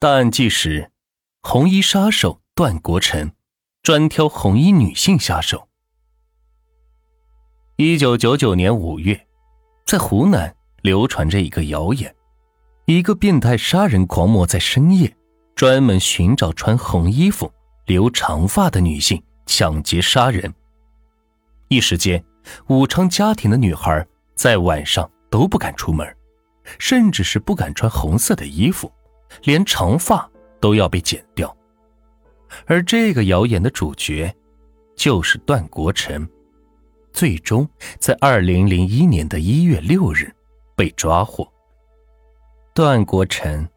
档案纪实：红衣杀手段国成，专挑红衣女性下手。一九九九年五月，在湖南流传着一个谣言：一个变态杀人狂魔在深夜专门寻找穿红衣服、留长发的女性抢劫杀人。一时间，武昌家庭的女孩在晚上都不敢出门，甚至是不敢穿红色的衣服。连长发都要被剪掉，而这个谣言的主角就是段国成，最终在二零零一年的一月六日被抓获。段国成，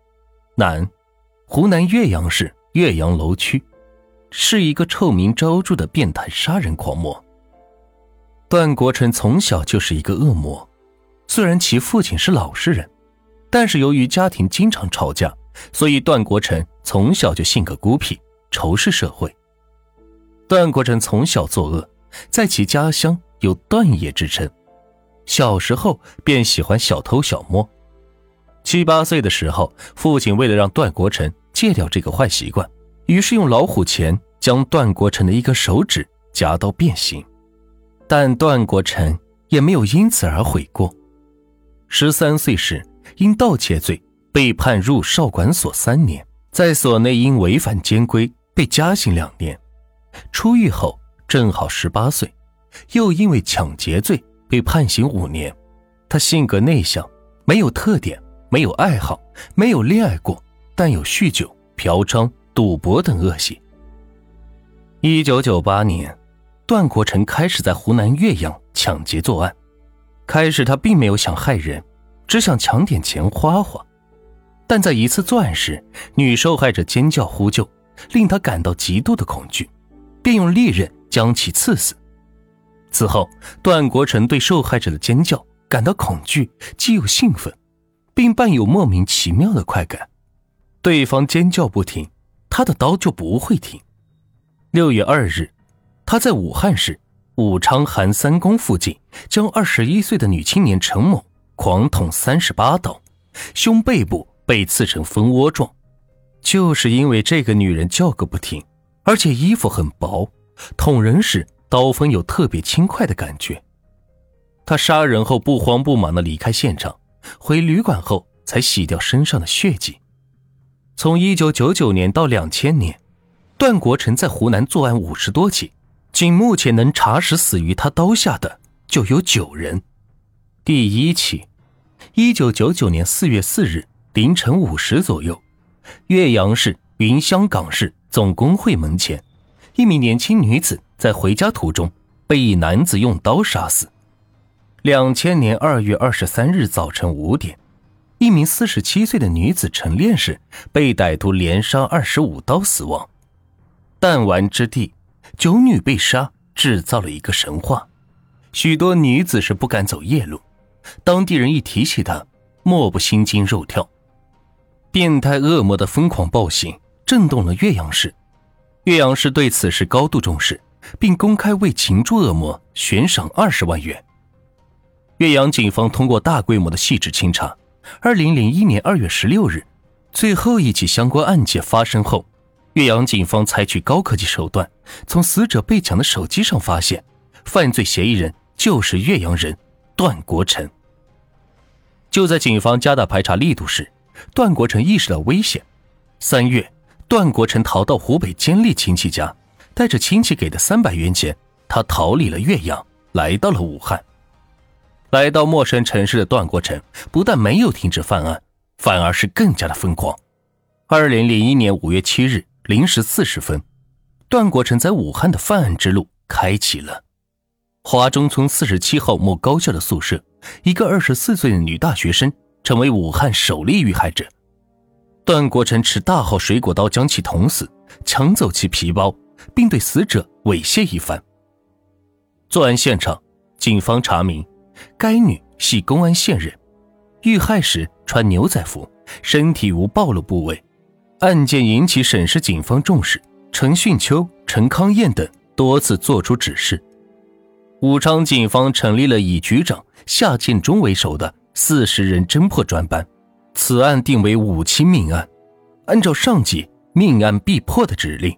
男，湖南岳阳市岳阳楼区，是一个臭名昭著的变态杀人狂魔。段国成从小就是一个恶魔，虽然其父亲是老实人，但是由于家庭经常吵架。所以，段国成从小就性格孤僻，仇视社会。段国成从小作恶，在其家乡有“段爷”之称。小时候便喜欢小偷小摸。七八岁的时候，父亲为了让段国成戒掉这个坏习惯，于是用老虎钳将段国成的一个手指夹到变形。但段国成也没有因此而悔过。十三岁时，因盗窃罪。被判入少管所三年，在所内因违反监规被加刑两年。出狱后正好十八岁，又因为抢劫罪被判刑五年。他性格内向，没有特点，没有爱好，没有恋爱过，但有酗酒、嫖娼、赌博等恶习。一九九八年，段国成开始在湖南岳阳抢劫作案。开始他并没有想害人，只想抢点钱花花。但在一次作案时，女受害者尖叫呼救，令他感到极度的恐惧，便用利刃将其刺死。此后，段国成对受害者的尖叫感到恐惧，既有兴奋，并伴有莫名其妙的快感。对方尖叫不停，他的刀就不会停。六月二日，他在武汉市武昌韩三公附近，将二十一岁的女青年陈某狂捅三十八刀，胸背部。被刺成蜂窝状，就是因为这个女人叫个不停，而且衣服很薄，捅人时刀锋有特别轻快的感觉。他杀人后不慌不忙的离开现场，回旅馆后才洗掉身上的血迹。从一九九九年到两千年，段国成在湖南作案五十多起，仅目前能查实死于他刀下的就有九人。第一起，一九九九年四月四日。凌晨五时左右，岳阳市云香港市总工会门前，一名年轻女子在回家途中被一男子用刀杀死。两千年二月二十三日早晨五点，一名四十七岁的女子陈练氏被歹徒连杀二十五刀死亡。弹丸之地，九女被杀，制造了一个神话。许多女子是不敢走夜路，当地人一提起她，莫不心惊肉跳。变态恶魔的疯狂暴行震动了岳阳市，岳阳市对此事高度重视，并公开为擒住恶魔悬赏二十万元。岳阳警方通过大规模的细致清查，二零零一年二月十六日，最后一起相关案件发生后，岳阳警方采取高科技手段，从死者被抢的手机上发现，犯罪嫌疑人就是岳阳人段国成。就在警方加大排查力度时，段国成意识到危险。三月，段国成逃到湖北监利亲戚家，带着亲戚给的三百元钱，他逃离了岳阳，来到了武汉。来到陌生城市的段国成不但没有停止犯案，反而是更加的疯狂。二零零一年五月七日零时四十分，段国成在武汉的犯案之路开启了。华中村四十七号某高校的宿舍，一个二十四岁的女大学生。成为武汉首例遇害者，段国成持大号水果刀将其捅死，抢走其皮包，并对死者猥亵一番。作案现场，警方查明，该女系公安线人，遇害时穿牛仔服，身体无暴露部位。案件引起省市警方重视，陈训秋、陈康燕等多次作出指示。武昌警方成立了以局长夏建忠为首的。四十人侦破专班，此案定为五起命案，按照上级命案必破的指令，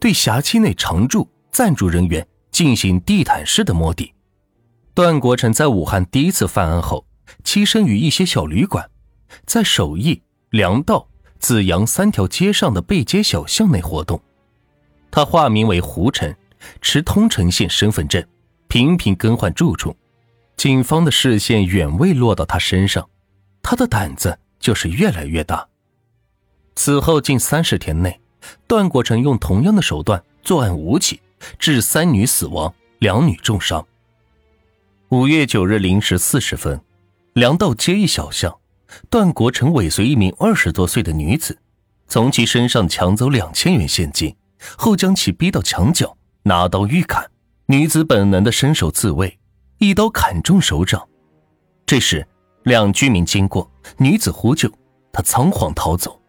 对辖区内常住暂住人员进行地毯式的摸底。段国成在武汉第一次犯案后，栖身于一些小旅馆，在首义、粮道、紫阳三条街上的背街小巷内活动。他化名为胡晨，持通城县身份证，频频更换住处。警方的视线远未落到他身上，他的胆子就是越来越大。此后近三十天内，段国成用同样的手段作案五起，致三女死亡，两女重伤。五月九日零时四十分，粮道街一小巷，段国成尾随一名二十多岁的女子，从其身上抢走两千元现金，后将其逼到墙角，拿刀欲砍。女子本能的伸手自卫，一刀砍中手掌。这时，两居民经过，女子呼救，她仓皇逃走。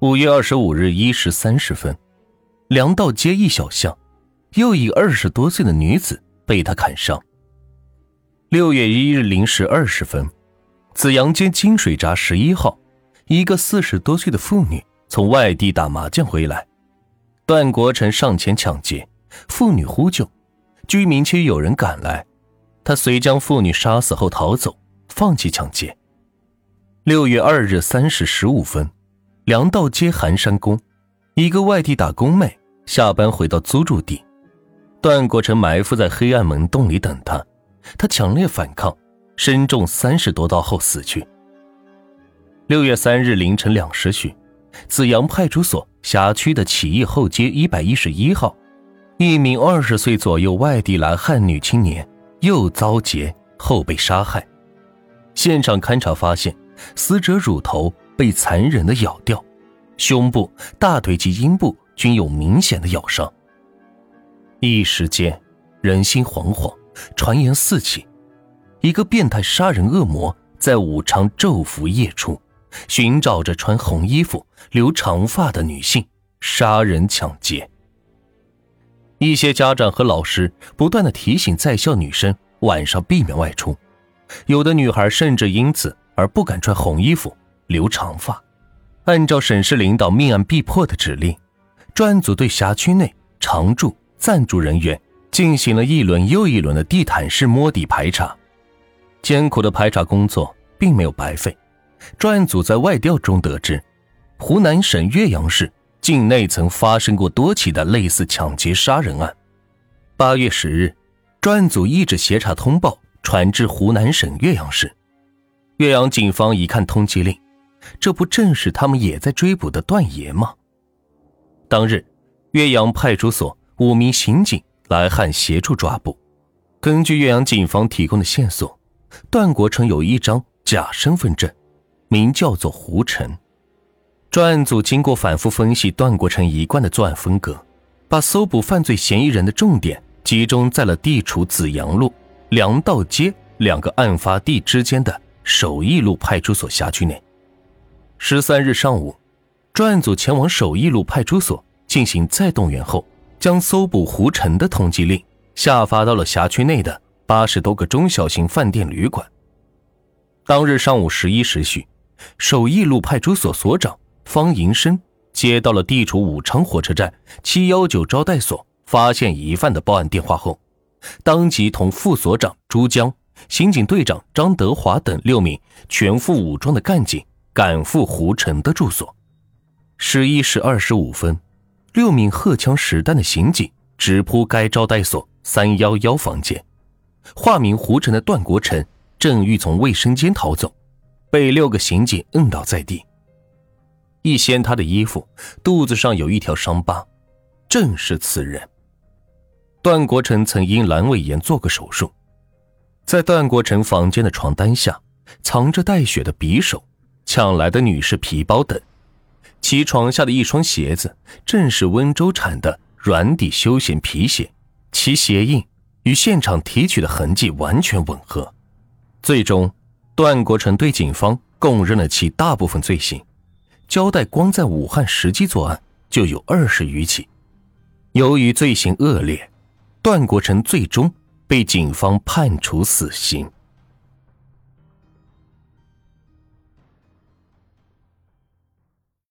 五月二十五日一时三十分，梁道街一小巷，又一二十多岁的女子被他砍伤。六月一日零时二十分，紫阳街金水闸十一号，一个四十多岁的妇女从外地打麻将回来，段国成上前抢劫，妇女呼救，居民区有人赶来，他遂将妇女杀死后逃走，放弃抢劫。六月二日三时十五分。梁道街寒山宫，一个外地打工妹下班回到租住地，段国成埋伏在黑暗门洞里等她，她强烈反抗，身中三十多刀后死去。六月三日凌晨两时许，紫阳派出所辖区的起义后街一百一十一号，一名二十岁左右外地来汉女青年又遭劫后被杀害，现场勘查发现，死者乳头。被残忍的咬掉，胸部、大腿及阴部均有明显的咬伤。一时间，人心惶惶，传言四起，一个变态杀人恶魔在武昌昼伏夜出，寻找着穿红衣服、留长发的女性，杀人抢劫。一些家长和老师不断的提醒在校女生晚上避免外出，有的女孩甚至因此而不敢穿红衣服。留长发，按照省市领导命案必破的指令，专案组对辖区内常住暂住人员进行了一轮又一轮的地毯式摸底排查。艰苦的排查工作并没有白费。专案组在外调中得知，湖南省岳阳市境内曾发生过多起的类似抢劫杀人案。八月十日，专案组一纸协查通报传至湖南省岳阳市，岳阳警方一看通缉令。这不正是他们也在追捕的段爷吗？当日，岳阳派出所五名刑警来汉协助抓捕。根据岳阳警方提供的线索，段国成有一张假身份证，名叫做胡晨。专案组经过反复分析段国成一贯的作案风格，把搜捕犯罪嫌疑人的重点集中在了地处紫阳路、粮道街两个案发地之间的首义路派出所辖区内。十三日上午，专案组前往首义路派出所进行再动员后，将搜捕胡晨的通缉令下发到了辖区内的八十多个中小型饭店旅馆。当日上午十一时许，首义路派出所所长方银生接到了地处武昌火车站七幺九招待所发现疑犯的报案电话后，当即同副所长朱江、刑警队长张德华等六名全副武装的干警。赶赴胡晨的住所。十一时二十五分，六名荷枪实弹的刑警直扑该招待所三幺幺房间。化名胡晨的段国成正欲从卫生间逃走，被六个刑警摁倒在地。一掀他的衣服，肚子上有一条伤疤，正是此人。段国成曾因阑尾炎做过手术，在段国成房间的床单下藏着带血的匕首。抢来的女士皮包等，其床下的一双鞋子正是温州产的软底休闲皮鞋，其鞋印与现场提取的痕迹完全吻合。最终，段国成对警方供认了其大部分罪行，交代光在武汉实际作案就有二十余起。由于罪行恶劣，段国成最终被警方判处死刑。